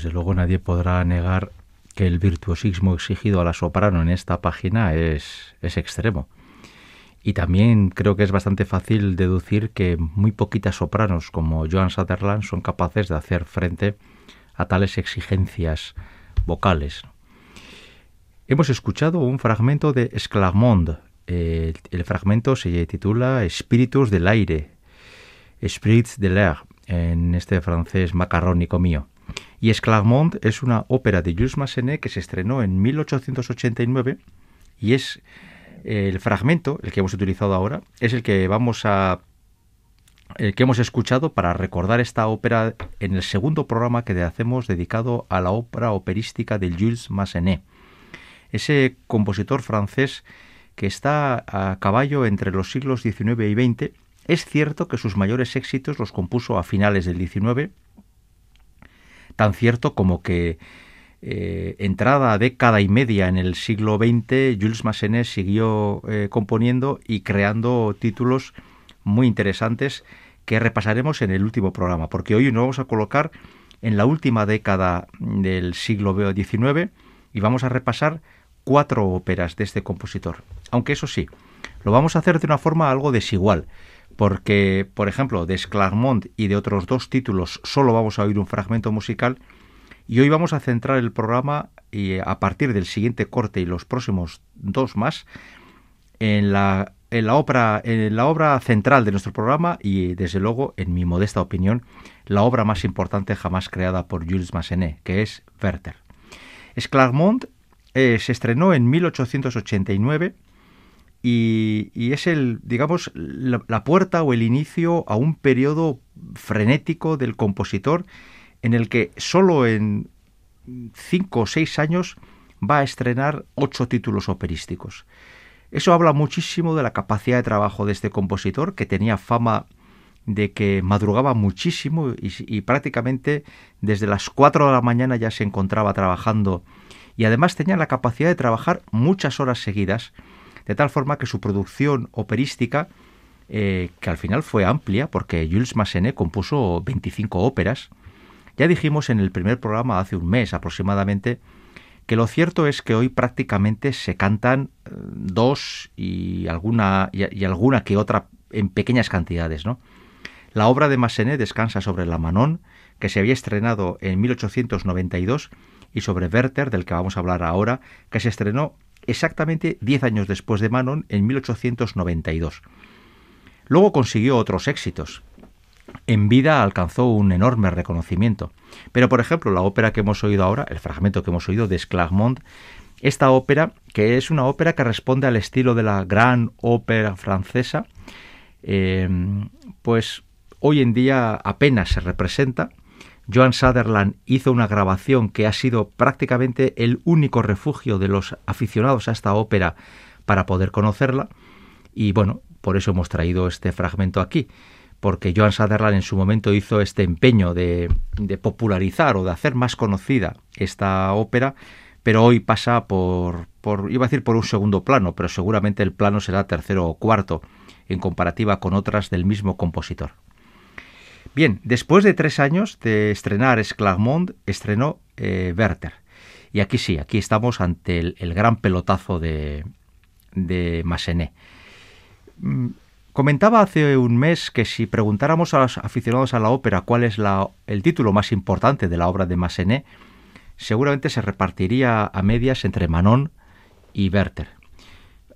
desde luego nadie podrá negar que el virtuosismo exigido a la soprano en esta página es, es extremo. Y también creo que es bastante fácil deducir que muy poquitas sopranos como Joan Sutherland son capaces de hacer frente a tales exigencias vocales. Hemos escuchado un fragmento de Esclarmonde. El, el fragmento se titula Espíritus del aire, Esprit de l'air, en este francés macarrónico mío. Y Esclarmonde es una ópera de Jules Massenet que se estrenó en 1889 y es el fragmento, el que hemos utilizado ahora, es el que vamos a el que hemos escuchado para recordar esta ópera en el segundo programa que hacemos dedicado a la ópera operística de Jules Massenet. Ese compositor francés que está a caballo entre los siglos XIX y XX, es cierto que sus mayores éxitos los compuso a finales del XIX, tan cierto como que eh, entrada década y media en el siglo XX, Jules Massenet siguió eh, componiendo y creando títulos muy interesantes que repasaremos en el último programa, porque hoy nos vamos a colocar en la última década del siglo XIX y vamos a repasar cuatro óperas de este compositor. Aunque eso sí, lo vamos a hacer de una forma algo desigual, porque, por ejemplo, de Esclarmont y de otros dos títulos solo vamos a oír un fragmento musical, y hoy vamos a centrar el programa y a partir del siguiente corte y los próximos dos más en la, en la, obra, en la obra central de nuestro programa y desde luego, en mi modesta opinión, la obra más importante jamás creada por Jules Massenet, que es Werther. Esclarmont eh, se estrenó en 1889 y, y, es el, digamos, la, puerta o el inicio a un periodo frenético del compositor en el que solo en cinco o seis años va a estrenar ocho títulos operísticos. Eso habla muchísimo de la capacidad de trabajo de este compositor, que tenía fama de que madrugaba muchísimo y, y, prácticamente desde las cuatro de la mañana ya se encontraba trabajando y además tenía la capacidad de trabajar muchas horas seguidas, de tal forma que su producción operística, eh, que al final fue amplia, porque Jules Massenet compuso 25 óperas, ya dijimos en el primer programa hace un mes aproximadamente que lo cierto es que hoy prácticamente se cantan eh, dos y alguna, y, alguna que otra en pequeñas cantidades, ¿no? La obra de Massenet descansa sobre la Manon, que se había estrenado en 1892, y sobre Werther, del que vamos a hablar ahora, que se estrenó exactamente diez años después de Manon, en 1892. Luego consiguió otros éxitos en vida alcanzó un enorme reconocimiento. Pero, por ejemplo, la ópera que hemos oído ahora, el fragmento que hemos oído de Esclarmont, esta ópera, que es una ópera que responde al estilo de la gran ópera francesa, eh, pues hoy en día apenas se representa. Joan Sutherland hizo una grabación que ha sido prácticamente el único refugio de los aficionados a esta ópera para poder conocerla. Y bueno, por eso hemos traído este fragmento aquí porque Joan Sutherland en su momento hizo este empeño de, de, popularizar o de hacer más conocida esta ópera, pero hoy pasa por, por, iba a decir por un segundo plano, pero seguramente el plano será tercero o cuarto en comparativa con otras del mismo compositor. Bien, después de tres años de estrenar Esclarmont, estrenó eh, Werther. Y aquí sí, aquí estamos ante el, gran pelotazo de, de Massenet. Mm, Comentaba hace un mes que si preguntáramos a los aficionados a la ópera cuál es el título más importante de la obra de Massenet, seguramente se repartiría a medias entre Manon y Werther.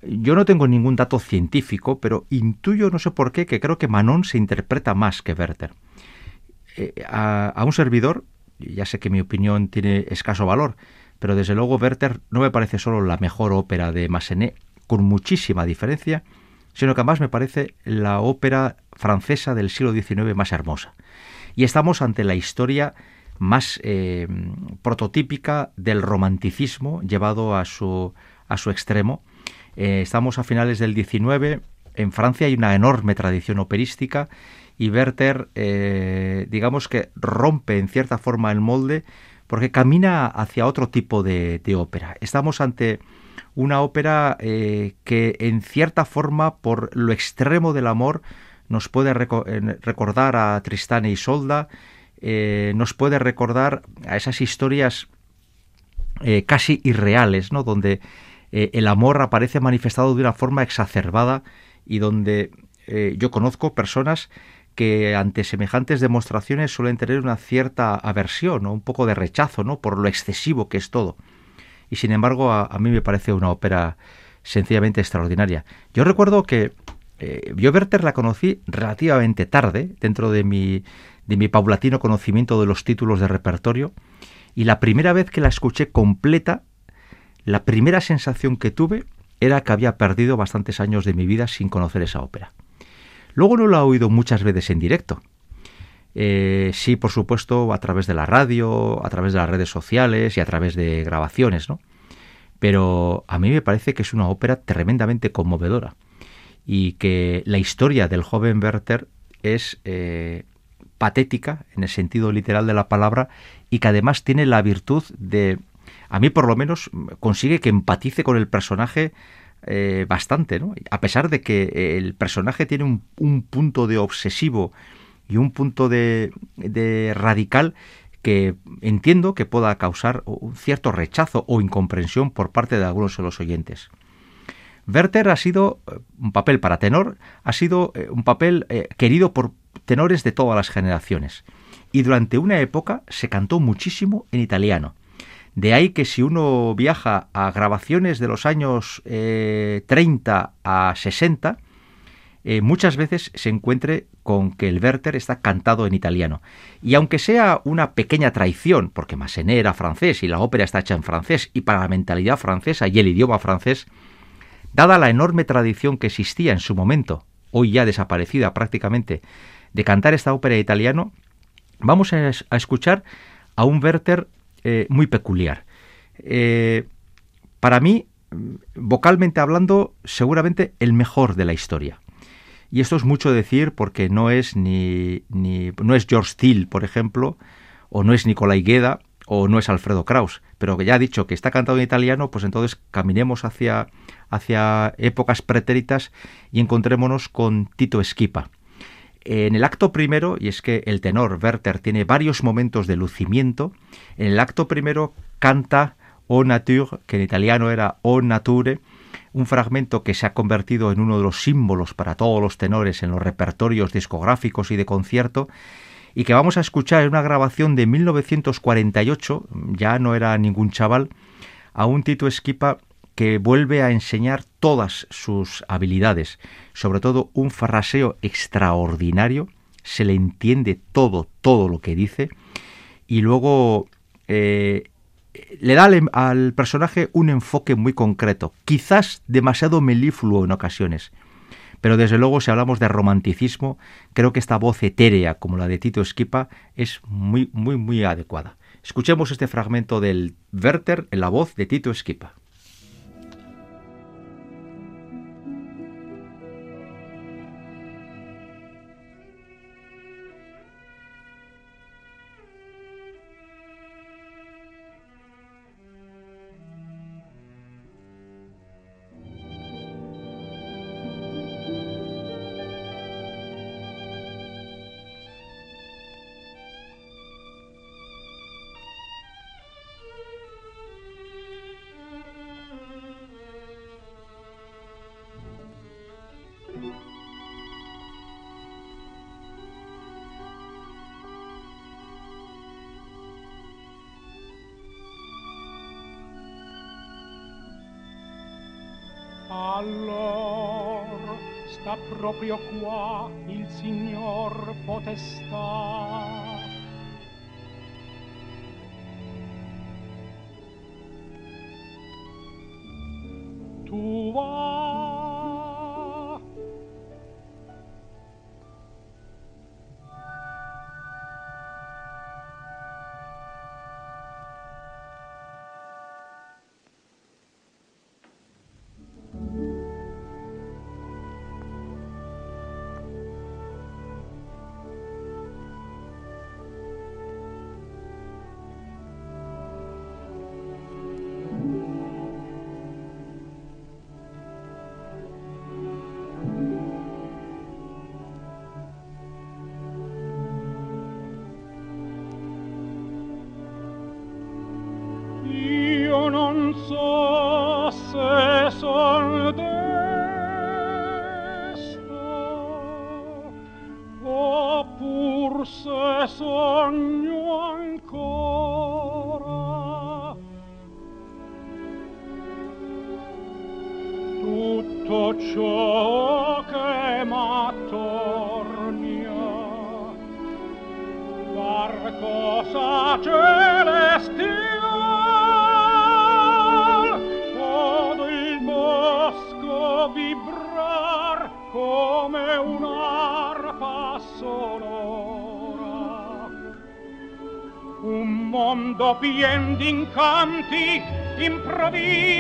Yo no tengo ningún dato científico, pero intuyo, no sé por qué, que creo que Manon se interpreta más que Werther. Eh, a, un servidor, ya sé que mi opinión tiene escaso valor, pero desde luego Werther no me parece solo la mejor ópera de Massenet, con muchísima diferencia, sino que además me parece la ópera francesa del siglo XIX más hermosa. Y estamos ante la historia más eh, prototípica del romanticismo llevado a su, a su extremo. Eh, estamos a finales del XIX, en Francia hay una enorme tradición operística y Werther, eh, digamos que rompe en cierta forma el molde porque camina hacia otro tipo de, ópera. Estamos ante una ópera eh, que en cierta forma, por lo extremo del amor, nos puede reco recordar a Tristán e Isolda, eh, nos puede recordar a esas historias eh, casi irreales, ¿no? donde eh, el amor aparece manifestado de una forma exacerbada y donde yo conozco personas que ante semejantes demostraciones suelen tener una cierta aversión o un poco de rechazo ¿no? por lo excesivo que es todo. Y sin embargo a, mí me parece una ópera sencillamente extraordinaria. Yo recuerdo que yo Werther la conocí relativamente tarde dentro de mi de mi paulatino conocimiento de los títulos de repertorio, y la primera vez que la escuché completa, la primera sensación que tuve era que había perdido bastantes años de mi vida sin conocer esa ópera. Luego no la he oído muchas veces en directo. Eh, sí, por supuesto, a través de la radio, a través de las redes sociales y a través de grabaciones, ¿no? Pero a mí me parece que es una ópera tremendamente conmovedora y que la historia del joven Werther es eh, patética en el sentido literal de la palabra y que además tiene la virtud de, a mí por lo menos, consigue que empatice con el personaje eh, bastante, ¿no? A pesar de que el personaje tiene un, punto de obsesivo y un punto de, radical que entiendo que pueda causar un cierto rechazo o incomprensión por parte de algunos de los oyentes. Werther ha sido eh, un papel para tenor, ha sido eh, un papel querido por tenores de todas las generaciones. Y durante una época se cantó muchísimo en italiano. De ahí que si uno viaja a grabaciones de los años 30 eh, a 60, eh, muchas veces se encuentre con que el Werther está cantado en italiano. Y aunque sea una pequeña traición, porque Massenet era francés y la ópera está hecha en francés y para la mentalidad francesa y el idioma francés, dada la enorme tradición que existía en su momento, hoy ya desaparecida prácticamente, de cantar esta ópera italiano, vamos a, escuchar a un Werther eh, muy peculiar. Eh, para mí, vocalmente hablando, seguramente el mejor de la historia. Y esto es mucho decir porque no es ni, ni no es George Thiel, por ejemplo, o no es Nicolai Gueda, o no es Alfredo Kraus, pero que ya ha dicho que está cantado en italiano, pues entonces caminemos hacia, hacia épocas pretéritas y encontrémonos con Tito Esquipa. En el acto primero, y es que el tenor Werther tiene varios momentos de lucimiento, en el acto primero canta O Nature, que en italiano era O Nature, un fragmento que se ha convertido en uno de los símbolos para todos los tenores en los repertorios discográficos y de concierto, y que vamos a escuchar en una grabación de 1948, ya no era ningún chaval, a un Tito Esquipa que vuelve a enseñar todas sus habilidades, sobre todo un fraseo extraordinario, se le entiende todo, todo lo que dice, y luego eh, le da al, personaje un enfoque muy concreto, quizás demasiado melífluo en ocasiones, pero desde luego si hablamos de romanticismo, creo que esta voz etérea como la de Tito Esquipa es muy, muy, muy adecuada. Escuchemos este fragmento del Werther en la voz de Tito Esquipa. walk. be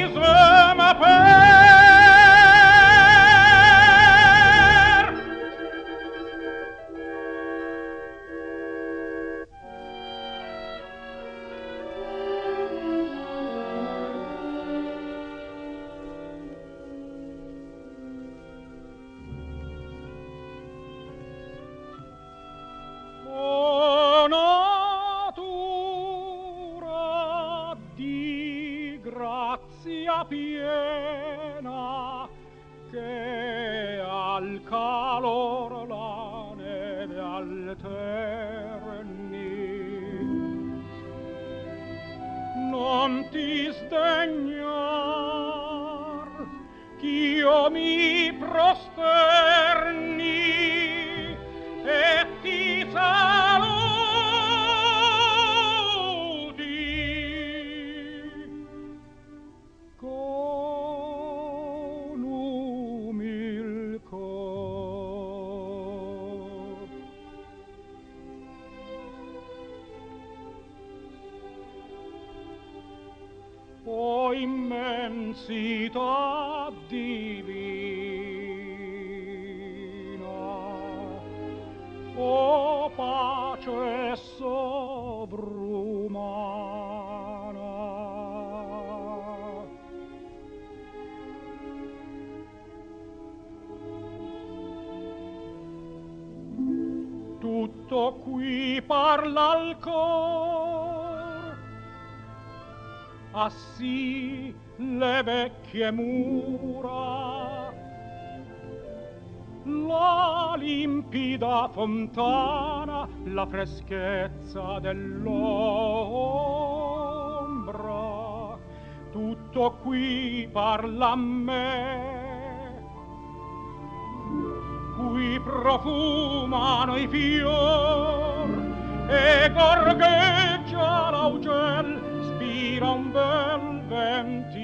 mura. La limpida fontana la freschezza dell'ombra. Tutto qui parla a me. Qui profumano i fior e gorgheggia l'augel spira un bel venti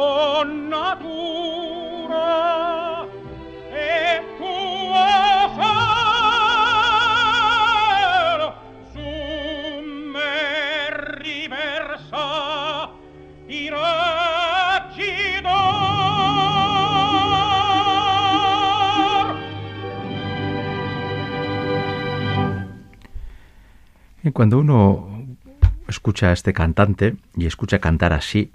o natura e tua ser su me riversa i raggi Y cuando uno escucha a este cantante y escucha cantar así,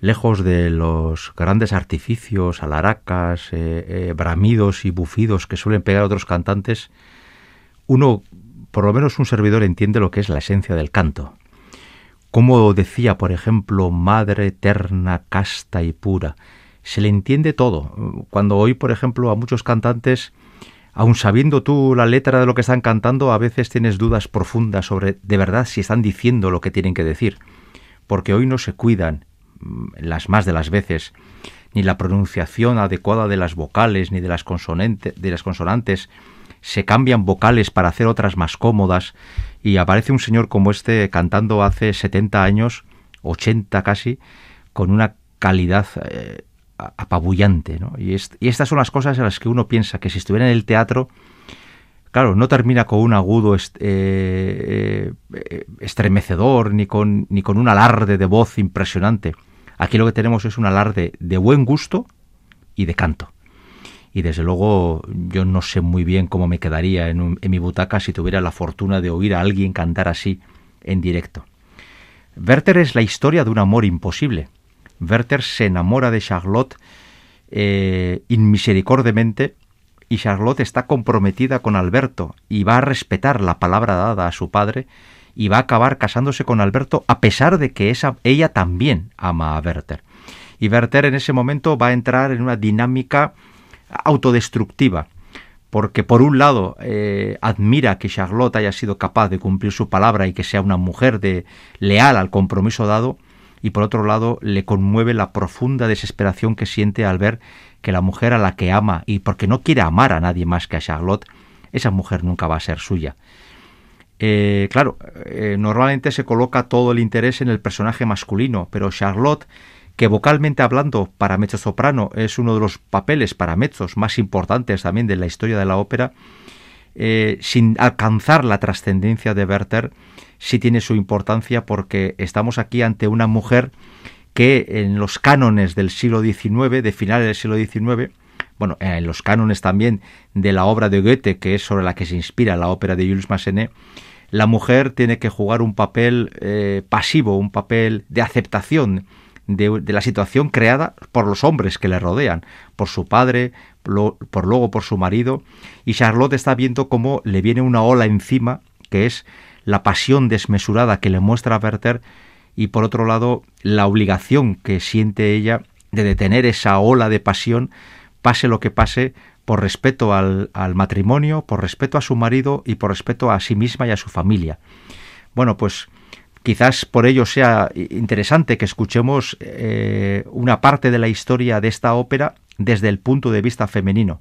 lejos de los grandes artificios, alaracas, eh, eh, bramidos y bufidos que suelen pegar otros cantantes, uno, por lo menos un servidor, entiende lo que es la esencia del canto. Como decía, por ejemplo, Madre eterna, casta y pura. Se le entiende todo. Cuando oí, por ejemplo, a muchos cantantes, aun sabiendo tú la letra de lo que están cantando, a veces tienes dudas profundas sobre de verdad si están diciendo lo que tienen que decir. Porque hoy no se cuidan, las más de las veces, ni la pronunciación adecuada de las vocales ni de las, consonantes, de las consonantes. Se cambian vocales para hacer otras más cómodas y aparece un señor como este cantando hace 70 años, 80 casi, con una calidad eh, apabullante. ¿no? Y, y, estas son las cosas en las que uno piensa que si estuviera en el teatro Claro, no termina con un agudo eh, eh, estremecedor ni con, ni con un alarde de voz impresionante. Aquí lo que tenemos es un alarde de buen gusto y de canto. Y desde luego yo no sé muy bien cómo me quedaría en mi butaca si tuviera la fortuna de oír a alguien cantar así en directo. Werther es la historia de un amor imposible. Werther se enamora de Charlotte eh, inmisericordemente y Charlotte está comprometida con Alberto y va a respetar la palabra dada a su padre y va a acabar casándose con Alberto a pesar de que ella también ama a Werther. Y Werther en ese momento va a entrar en una dinámica autodestructiva, porque por un lado eh, admira que Charlotte haya sido capaz de cumplir su palabra y que sea una mujer de leal al compromiso dado, y por otro lado le conmueve la profunda desesperación que siente al ver que la mujer a la que ama y porque no quiere amar a nadie más que a Charlotte, esa mujer nunca va a ser suya. Eh, claro, eh, normalmente se coloca todo el interés en el personaje masculino, pero Charlotte, que vocalmente hablando para mezzo soprano es uno de los papeles para mezzos más importantes también de la historia de la ópera, eh, sin alcanzar la trascendencia de Werther, sí tiene su importancia porque estamos aquí ante una mujer que en los cánones del siglo XIX, de finales del siglo XIX, bueno, en los cánones también de la obra de Goethe, que es sobre la que se inspira la ópera de Jules Massenet, la mujer tiene que jugar un papel eh, pasivo, un papel de aceptación de, la situación creada por los hombres que le rodean, por su padre, lo, por luego por su marido, y Charlotte está viendo cómo le viene una ola encima, que es la pasión desmesurada que le muestra a Werther y por otro lado la obligación que siente ella de detener esa ola de pasión, pase lo que pase, por respeto al, matrimonio, por respeto a su marido y por respeto a sí misma y a su familia. Bueno, pues quizás por ello sea interesante que escuchemos eh, una parte de la historia de esta ópera desde el punto de vista femenino.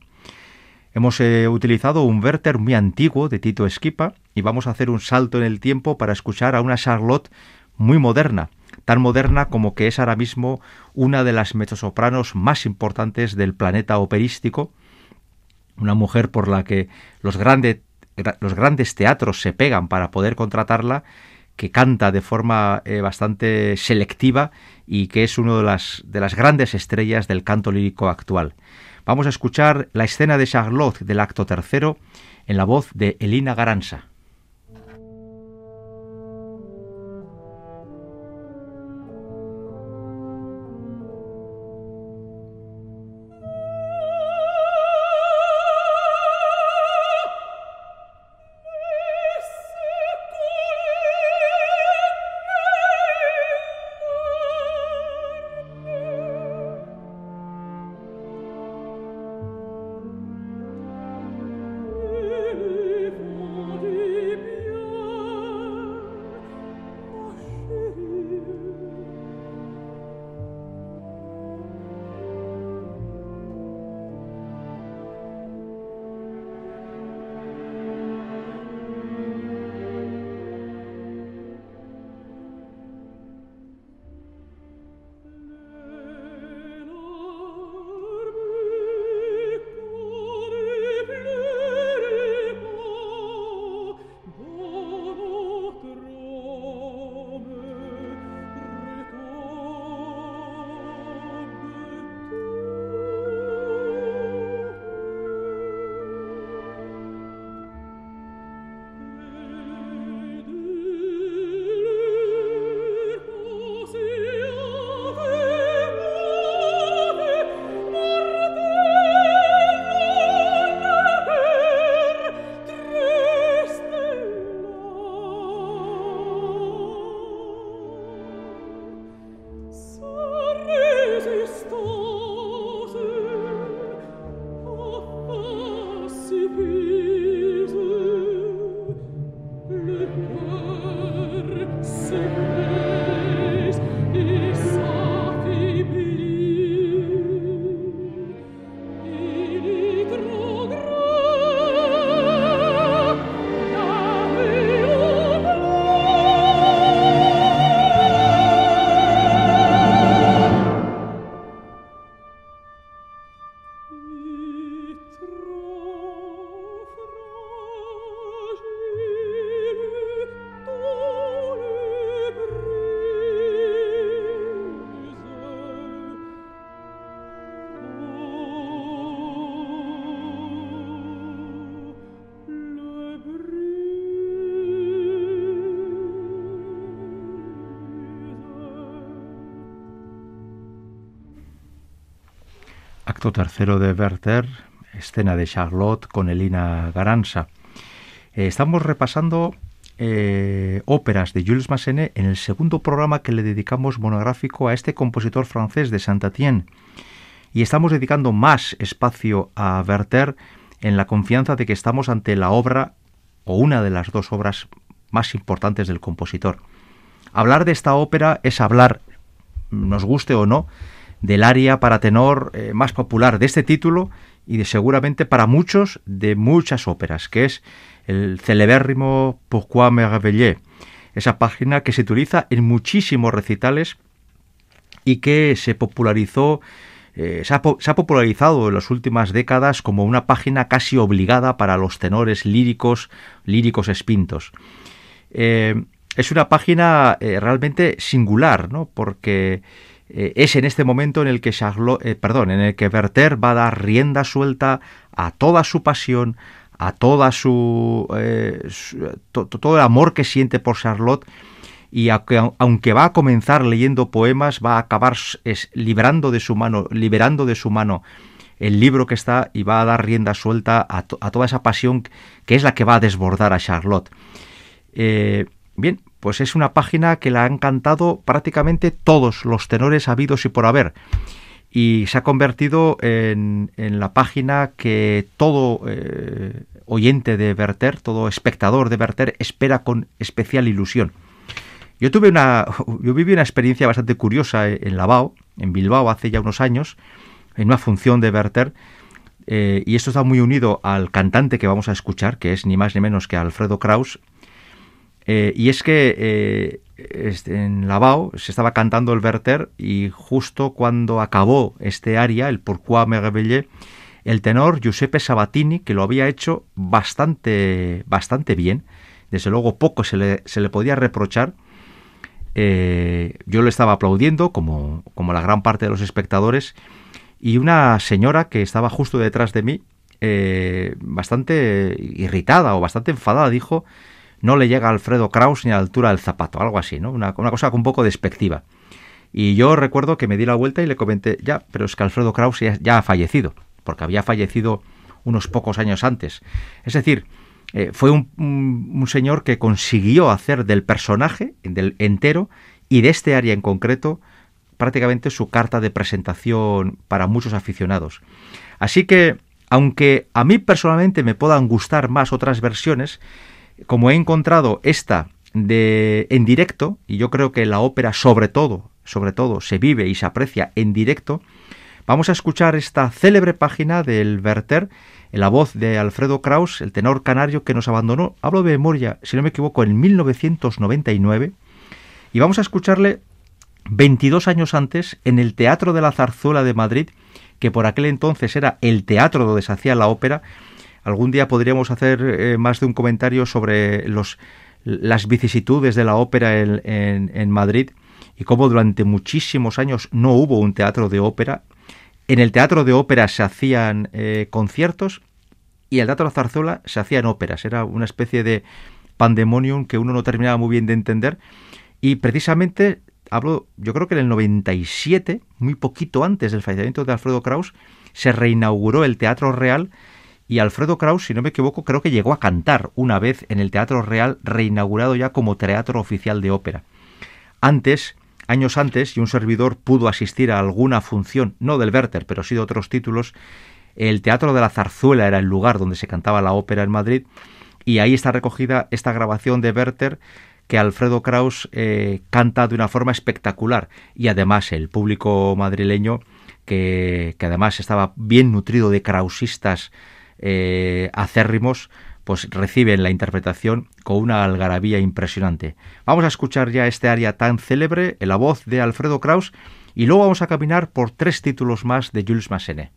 Hemos eh, utilizado un Werther muy antiguo de Tito Esquipa y vamos a hacer un salto en el tiempo para escuchar a una Charlotte muy moderna, tan moderna como que es ahora mismo una de las mezzosopranos más importantes del planeta operístico, una mujer por la que los, grande, los grandes teatros se pegan para poder contratarla, que canta de forma eh, bastante selectiva y que es una de las, de las grandes estrellas del canto lírico actual. Vamos a escuchar la escena de Charlotte del acto tercero en la voz de Elina Garanza. Acto tercero de Werther, escena de Charlotte con Elina Garanza. Eh, estamos repasando eh, óperas de Jules Massenet en el segundo programa que le dedicamos monográfico a este compositor francés de Saint-Étienne. Y estamos dedicando más espacio a Werther en la confianza de que estamos ante la obra o una de las dos obras más importantes del compositor. Hablar de esta ópera es hablar, nos guste o no, del aria para tenor eh, más popular de este título y de seguramente para muchos de muchas óperas, que es el celebérrimo Pourquoi me réveillé, esa página que se utiliza en muchísimos recitales y que se popularizó, eh, se, ha, popularizado en las últimas décadas como una página casi obligada para los tenores líricos, líricos espintos. Eh, es una página realmente singular, ¿no? Porque es en este momento en el que Charlotte, perdón, en el que Werther va a dar rienda suelta a toda su pasión, a toda su, eh, todo el amor que siente por Charlotte y aunque, va a comenzar leyendo poemas va a acabar librando de su mano liberando de su mano el libro que está y va a dar rienda suelta a, toda esa pasión que es la que va a desbordar a Charlotte eh, bien pues es una página que la han cantado prácticamente todos los tenores habidos y por haber y se ha convertido en, la página que todo eh, oyente de Werther, todo espectador de Werther espera con especial ilusión. Yo tuve una, yo viví una experiencia bastante curiosa en Lavao, en Bilbao, hace ya unos años, en una función de Werther, eh, y esto está muy unido al cantante que vamos a escuchar, que es ni más ni menos que Alfredo Kraus, eh, y es que este, en Lavao se estaba cantando el Werther y justo cuando acabó este aria, el Pourquoi me réveillé, el tenor Giuseppe Sabatini, que lo había hecho bastante, bastante bien, desde luego poco se le, se le podía reprochar, eh, yo lo estaba aplaudiendo, como, como la gran parte de los espectadores, y una señora que estaba justo detrás de mí, eh, bastante irritada o bastante enfadada, dijo no le llega a Alfredo Kraus ni a la altura del zapato, algo así, ¿no? Una, cosa un poco despectiva. Y yo recuerdo que me di la vuelta y le comenté, ya, pero es que Alfredo Kraus ya, ha fallecido, porque había fallecido unos pocos años antes. Es decir, eh, fue un, señor que consiguió hacer del personaje del entero y de este área en concreto prácticamente su carta de presentación para muchos aficionados. Así que, aunque a mí personalmente me puedan gustar más otras versiones, como he encontrado esta de en directo, y yo creo que la ópera sobre todo, sobre todo, se vive y se aprecia en directo, vamos a escuchar esta célebre página del Werther, en la voz de Alfredo Kraus, el tenor canario que nos abandonó, hablo de memoria, si no me equivoco, en 1999, y vamos a escucharle 22 años antes en el Teatro de la Zarzuela de Madrid, que por aquel entonces era el teatro donde se hacía la ópera, Algún día podríamos hacer eh, más de un comentario sobre las vicisitudes de la ópera en, Madrid y cómo durante muchísimos años no hubo un teatro de ópera. En el teatro de ópera se hacían eh, conciertos y el teatro de la zarzuela se hacían óperas. Era una especie de pandemonium que uno no terminaba muy bien de entender. Y precisamente hablo, yo creo que en el 97, muy poquito antes del fallecimiento de Alfredo Kraus, se reinauguró el Teatro Real y Alfredo Kraus, si no me equivoco, creo que llegó a cantar una vez en el Teatro Real, reinaugurado ya como teatro oficial de ópera. Antes, años antes, y un servidor pudo asistir a alguna función, no del Werther, pero sí de otros títulos, el Teatro de la Zarzuela era el lugar donde se cantaba la ópera en Madrid, y ahí está recogida esta grabación de Werther que Alfredo Kraus eh, canta de una forma espectacular, y además el público madrileño, que, que además estaba bien nutrido de krausistas, eh, acérrimos, pues reciben la interpretación con una algarabía impresionante. Vamos a escuchar ya este aria tan célebre, en la voz de Alfredo Kraus, y luego vamos a caminar por tres títulos más de Jules Massenet.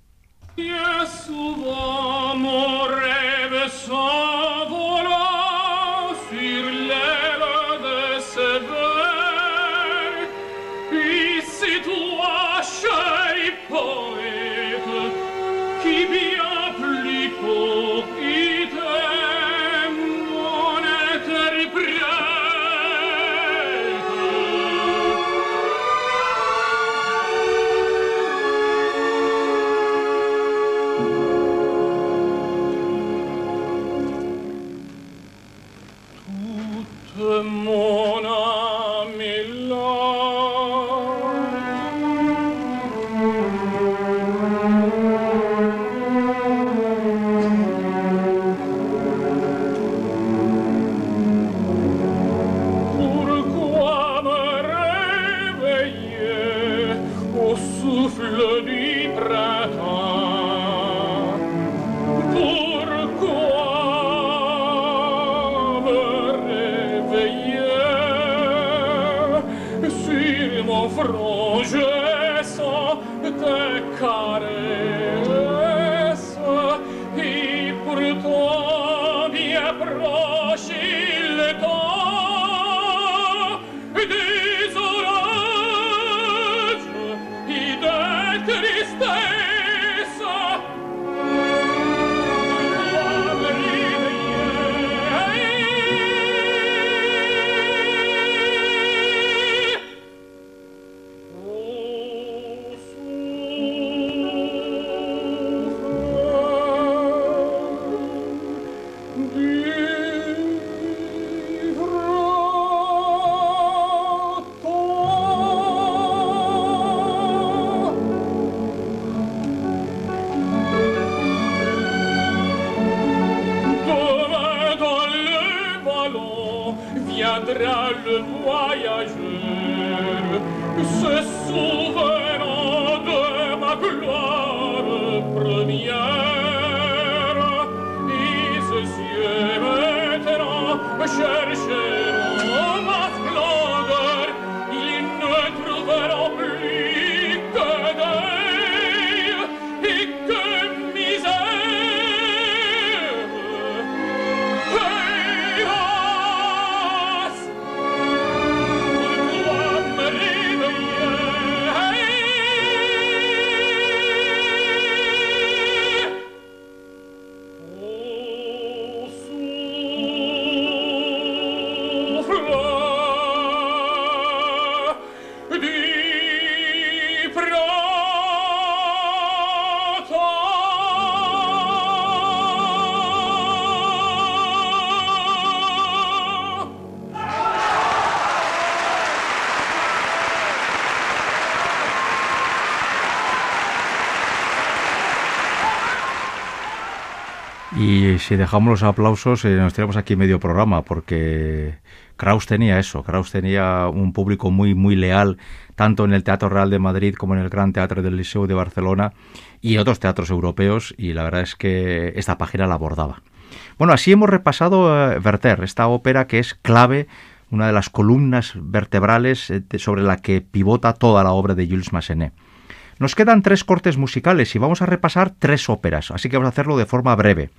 Oh. voudra le voyageur se sauver si dejamos los aplausos, eh, nos tiramos aquí medio programa, porque Kraus tenía eso. Kraus tenía un público muy, muy leal, tanto en el Teatro Real de Madrid como en el Gran Teatro del Liceo de Barcelona y otros teatros europeos, y la verdad es que esta página la abordaba. Bueno, así hemos repasado eh, Werther, esta ópera que es clave, una de las columnas vertebrales eh, sobre la que pivota toda la obra de Jules Massenet. Nos quedan tres cortes musicales y vamos a repasar tres óperas, así que vamos a hacerlo de forma breve.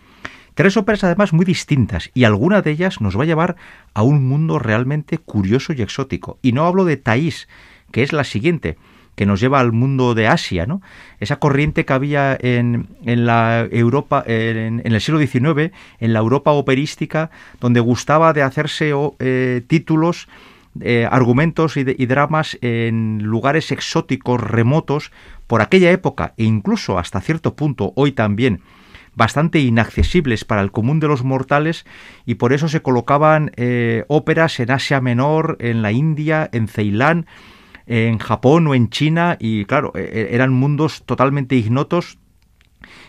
Tres óperas además muy distintas y alguna de ellas nos va a llevar a un mundo realmente curioso y exótico. Y no hablo de Thais, que es la siguiente, que nos lleva al mundo de Asia, ¿no? Esa corriente que había en, en la Europa, en, el siglo XIX, en la Europa operística, donde gustaba de hacerse eh, títulos, eh, argumentos y, y dramas en lugares exóticos, remotos, por aquella época e incluso hasta cierto punto hoy también bastante inaccesibles para el común de los mortales y por eso se colocaban eh, óperas en Asia Menor, en la India, en Ceilán, en Japón o en China y claro, e, e, eran mundos totalmente ignotos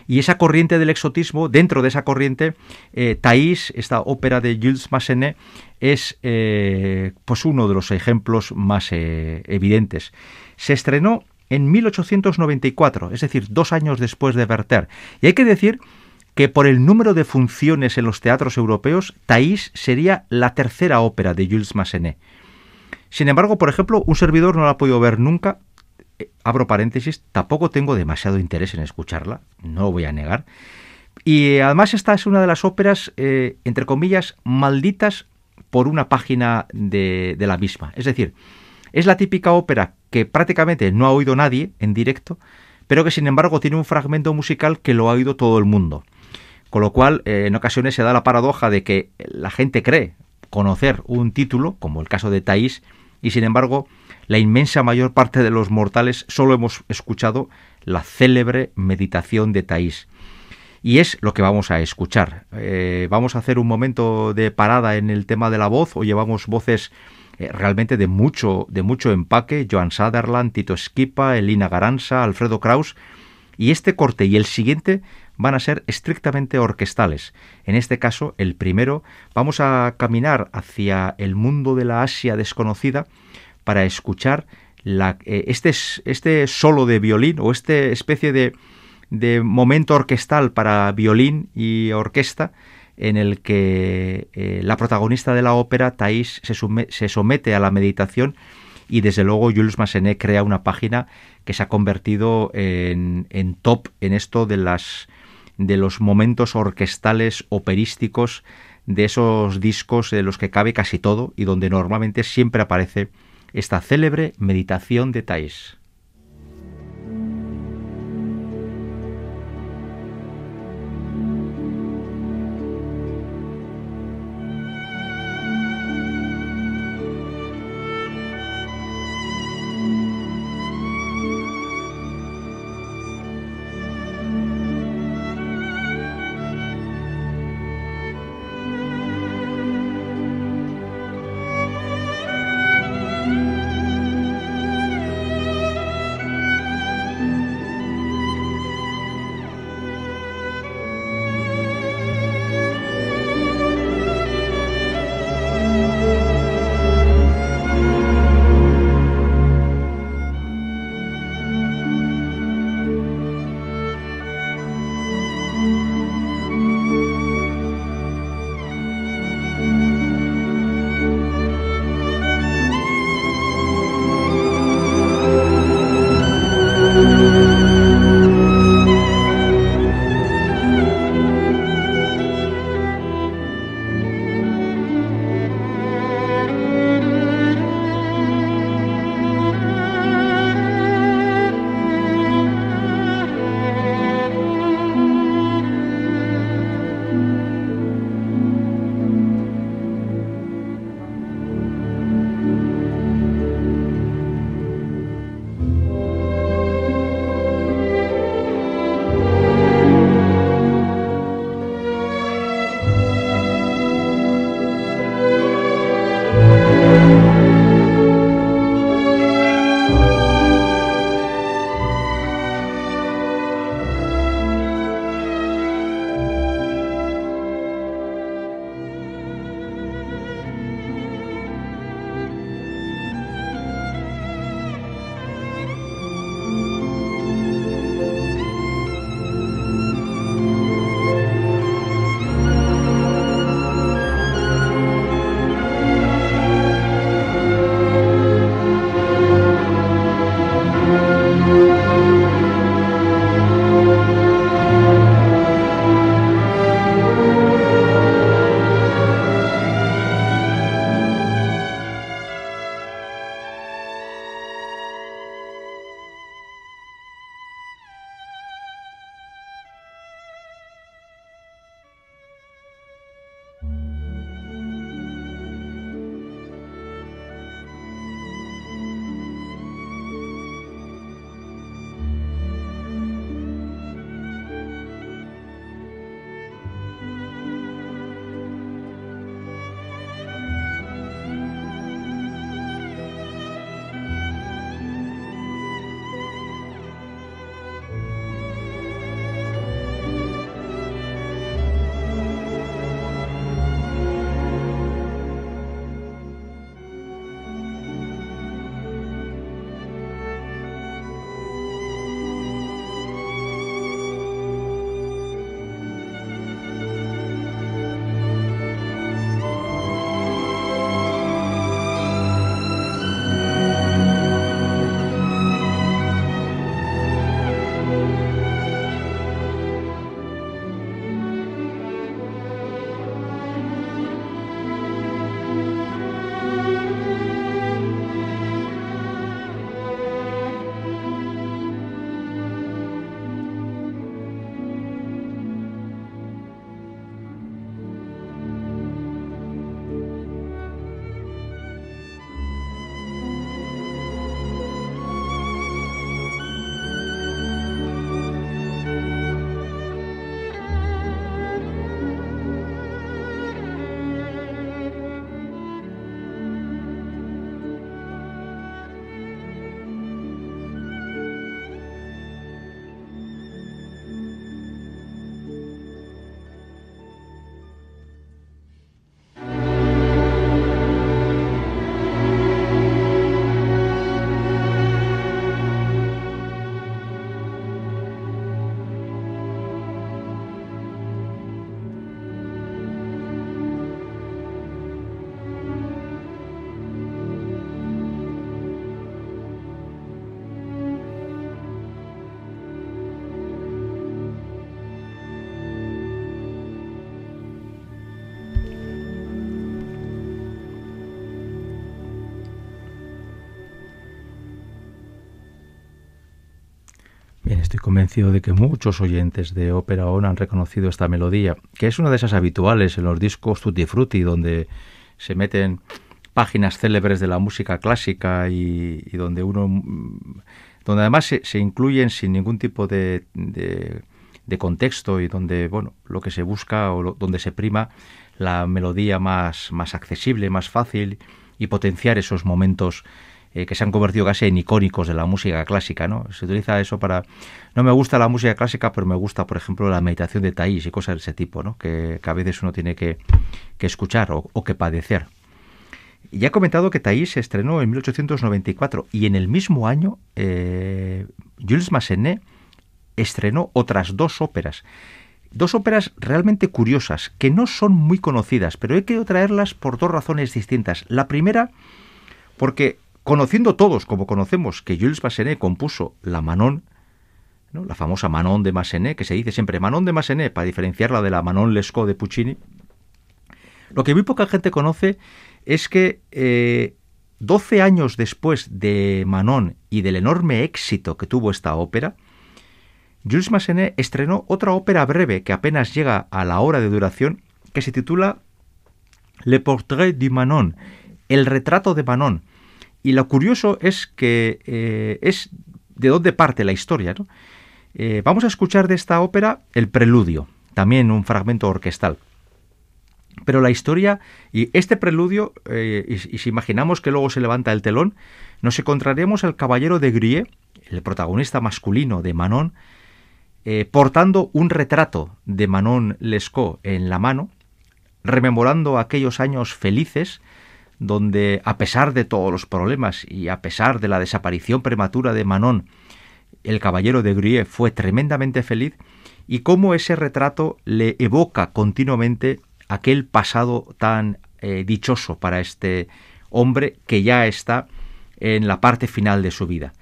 y esa corriente del exotismo, dentro de esa corriente, eh, Thais, esta ópera de Jules Massenet, es eh, pues uno de los ejemplos más evidentes. Se estrenó en 1894, es decir, dos años después de Werther. Y hay que decir que por el número de funciones en los teatros europeos, Thais sería la tercera ópera de Jules Massenet. Sin embargo, por ejemplo, un servidor no la ha podido ver nunca. Eh, abro paréntesis, tampoco tengo demasiado interés en escucharla, no lo voy a negar. Y además esta es una de las óperas, eh, entre comillas, malditas por una página de, de la misma. Es decir, es la típica ópera que prácticamente no ha oído nadie en directo, pero que sin embargo tiene un fragmento musical que lo ha oído todo el mundo. Con lo cual, eh, en ocasiones se da la paradoja de que la gente cree conocer un título, como el caso de Thais, y sin embargo, la inmensa mayor parte de los mortales solo hemos escuchado la célebre meditación de Thais. y es lo que vamos a escuchar. Eh, vamos a hacer un momento de parada en el tema de la voz, o llevamos voces eh, realmente de mucho, de mucho empaque, Joan Sutherland, Tito Esquipa, Elina Garanza, Alfredo Kraus, y este corte y el siguiente van a ser estrictamente orquestales. En este caso, el primero, vamos a caminar hacia el mundo de la Asia desconocida para escuchar la, eh, este, este solo de violín o esta especie de, de momento orquestal para violín y orquesta en el que eh, la protagonista de la ópera, Thais, se, somete a la meditación y desde luego Jules Massenet crea una página que se ha convertido en, en top en esto de las de los momentos orquestales operísticos de esos discos de los que cabe casi todo y donde normalmente siempre aparece esta célebre meditación de Thais. Convencido de que muchos oyentes de Ópera ON han reconocido esta melodía, que es una de esas habituales en los discos Tutti Frutti, donde se meten páginas célebres de la música clásica y, donde uno donde además se, incluyen sin ningún tipo de, de, contexto y donde bueno lo que se busca o donde se prima la melodía más, más accesible, más fácil y potenciar esos momentos eh, que se han convertido casi en icónicos de la música clásica, ¿no? Se utiliza eso para... No me gusta la música clásica, pero me gusta, por ejemplo, la meditación de Thais y cosas de ese tipo, ¿no? Que, a veces uno tiene que, escuchar o, que padecer. Ya he comentado que Thais se estrenó en 1894 y en el mismo año eh, Jules Massenet estrenó otras dos óperas. Dos óperas realmente curiosas, que no son muy conocidas, pero he querido traerlas por dos razones distintas. La primera, porque conociendo todos, como conocemos, que Jules Massenet compuso la Manon, ¿no? la famosa Manon de Massenet, que se dice siempre Manon de Massenet para diferenciarla de la Manon Lescaut de Puccini, lo que muy poca gente conoce es que eh, 12 años después de Manon y del enorme éxito que tuvo esta ópera, Jules Massenet estrenó otra ópera breve que apenas llega a la hora de duración, que se titula Le Portrait du Manon, el retrato de Manon, y lo curioso es que eh, es de dónde parte la historia. Eh, vamos a escuchar de esta ópera el preludio, también un fragmento orquestal. Pero la historia y este preludio, eh, y, si imaginamos que luego se levanta el telón, nos encontraremos al caballero de Grie, el protagonista masculino de Manon, portando un retrato de Manon Lescaut en la mano, rememorando aquellos años felices donde a pesar de todos los problemas y a pesar de la desaparición prematura de Manon, el caballero de Grie fue tremendamente feliz y cómo ese retrato le evoca continuamente aquel pasado tan eh, dichoso para este hombre que ya está en la parte final de su vida.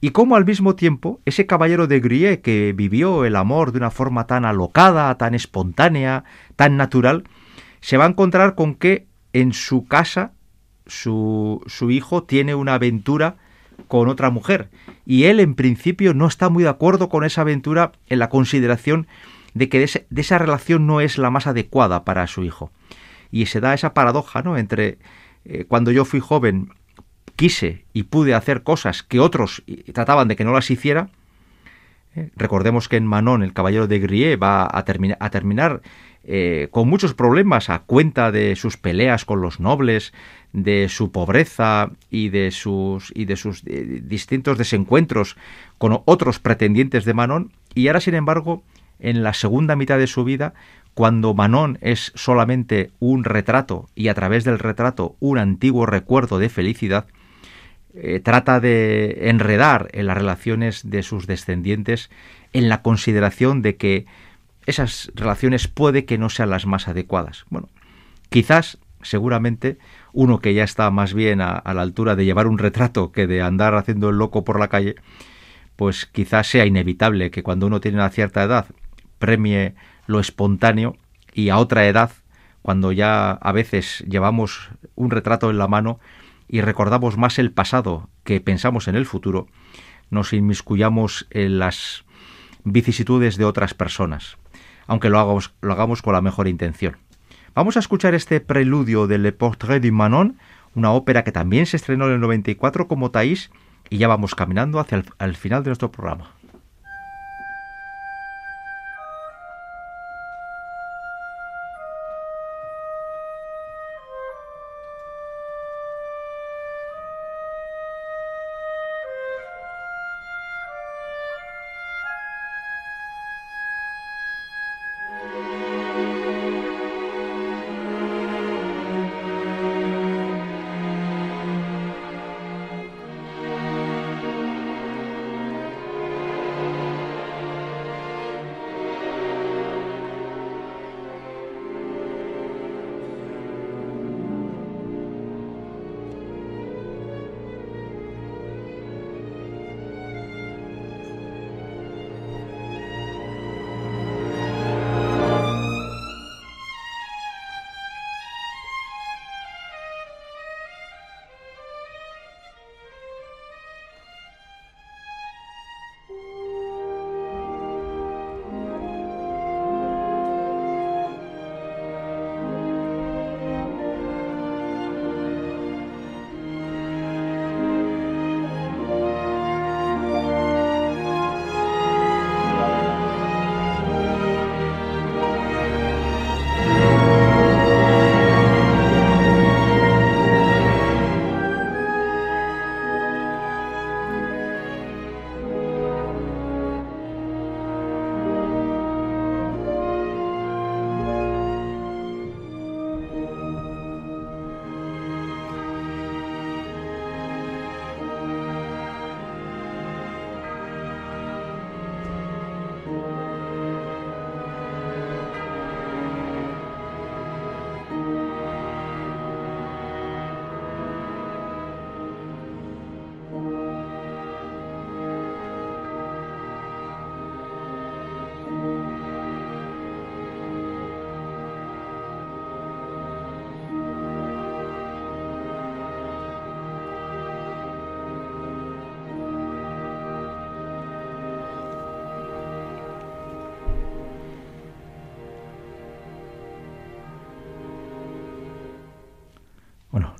Y cómo al mismo tiempo ese caballero de Grie que vivió el amor de una forma tan alocada, tan espontánea, tan natural, se va a encontrar con que en su casa su, su hijo tiene una aventura con otra mujer y él en principio no está muy de acuerdo con esa aventura en la consideración de que de, esa relación no es la más adecuada para su hijo. Y se da esa paradoja, ¿no? Entre eh, cuando yo fui joven quise y pude hacer cosas que otros trataban de que no las hiciera. ¿eh? recordemos que en Manon, el caballero de Grie, va a, a terminar eh, con muchos problemas a cuenta de sus peleas con los nobles, de su pobreza y de sus, y de sus eh, distintos desencuentros con otros pretendientes de Manon, y ahora, sin embargo, en la segunda mitad de su vida, cuando Manon es solamente un retrato y a través del retrato un antiguo recuerdo de felicidad, eh, trata de enredar en las relaciones de sus descendientes en la consideración de que esas relaciones puede que no sean las más adecuadas. Bueno, quizás, seguramente, uno que ya está más bien a, la altura de llevar un retrato que de andar haciendo el loco por la calle, pues quizás sea inevitable que cuando uno tiene una cierta edad premie lo espontáneo y a otra edad, cuando ya a veces llevamos un retrato en la mano y recordamos más el pasado que pensamos en el futuro, nos inmiscuyamos en las vicisitudes de otras personas aunque lo hagamos, lo hagamos con la mejor intención. Vamos a escuchar este preludio de Le Portrait du Manon, una ópera que también se estrenó en el 94 como Thais, y ya vamos caminando hacia el final de nuestro programa.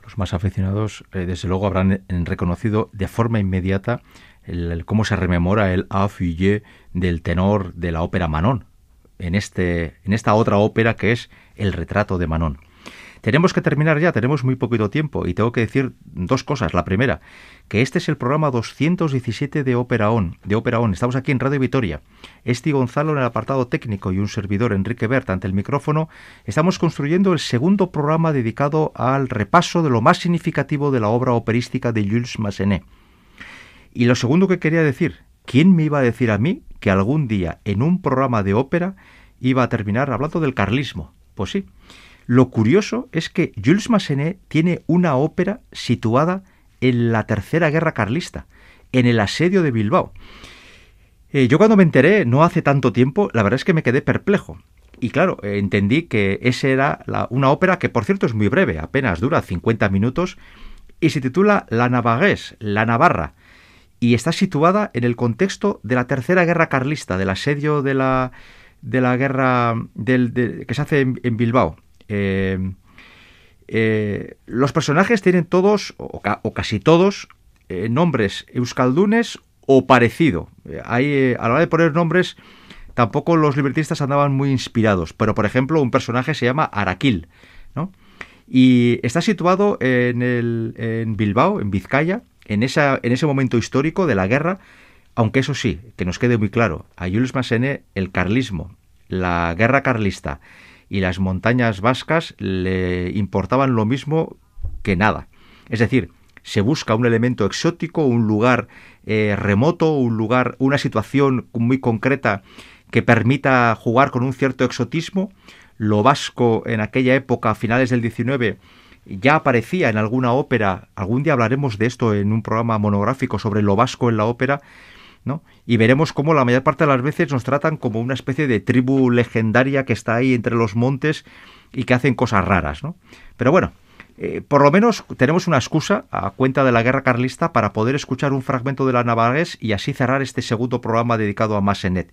Los más aficionados, eh, desde luego, habrán eh, reconocido de forma inmediata el, cómo se rememora el A del tenor de la ópera Manon, en, este, en esta otra ópera que es El retrato de Manon. Tenemos que terminar ya, tenemos muy poquito tiempo y tengo que decir dos cosas. La primera, que este es el programa 217 de Ópera On. De Ópera On. Estamos aquí en Radio Vitoria. Esti Gonzalo en el apartado técnico y un servidor Enrique Bert ante el micrófono. Estamos construyendo el segundo programa dedicado al repaso de lo más significativo de la obra operística de Jules Massenet. Y lo segundo que quería decir, ¿quién me iba a decir a mí que algún día en un programa de ópera iba a terminar hablando del carlismo? Pues sí. Lo curioso es que Jules Massenet tiene una ópera situada en la Tercera Guerra Carlista, en el asedio de Bilbao. Eh, yo cuando me enteré, no hace tanto tiempo, la verdad es que me quedé perplejo. Y claro, eh, entendí que esa era una ópera que, por cierto, es muy breve, apenas dura 50 minutos, y se titula La Navagués, La Navarra, y está situada en el contexto de la Tercera Guerra Carlista, del asedio de la, de la guerra que se hace en Bilbao. Eh, eh, los personajes tienen todos, o, casi todos, eh, nombres euskaldunes o parecido. Hay, a la hora de poner nombres, tampoco los libretistas andaban muy inspirados, pero por ejemplo, un personaje se llama Araquil, ¿no? Y está situado en, Bilbao, en Vizcaya, en ese momento histórico de la guerra, aunque eso sí, que nos quede muy claro, a Jules Massenet el carlismo, la guerra carlista y las montañas vascas le importaban lo mismo que nada. Es decir, se busca un elemento exótico, un lugar eh, remoto, un lugar, una situación muy concreta que permita jugar con un cierto exotismo. Lo vasco en aquella época, a finales del 19, ya aparecía en alguna ópera. Algún día hablaremos de esto en un programa monográfico sobre lo vasco en la ópera, y veremos cómo la mayor parte de las veces nos tratan como una especie de tribu legendaria que está ahí entre los montes y que hacen cosas raras, ¿no? Pero bueno, eh, por lo menos tenemos una excusa a cuenta de la guerra carlista para poder escuchar un fragmento de la Navarres y así cerrar este segundo programa dedicado a Massenet.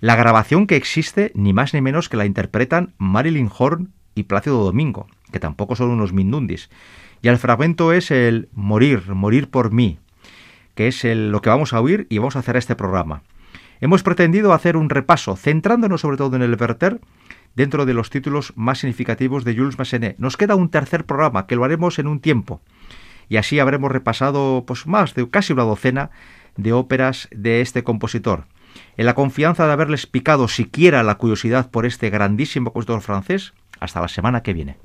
La grabación que existe, ni más ni menos que la interpretan Marilyn Horn y Plácido Domingo, que tampoco son unos mindundis. Y el fragmento es el Morir, morir por mí, que es lo que vamos a oír y vamos a hacer este programa. Hemos pretendido hacer un repaso, centrándonos sobre todo en el Werther, dentro de los títulos más significativos de Jules Massenet. Nos queda un tercer programa que lo haremos en un tiempo. Y así habremos repasado pues, más de casi una docena de óperas de este compositor. En la confianza de haberles picado siquiera la curiosidad por este grandísimo compositor francés, hasta la semana que viene.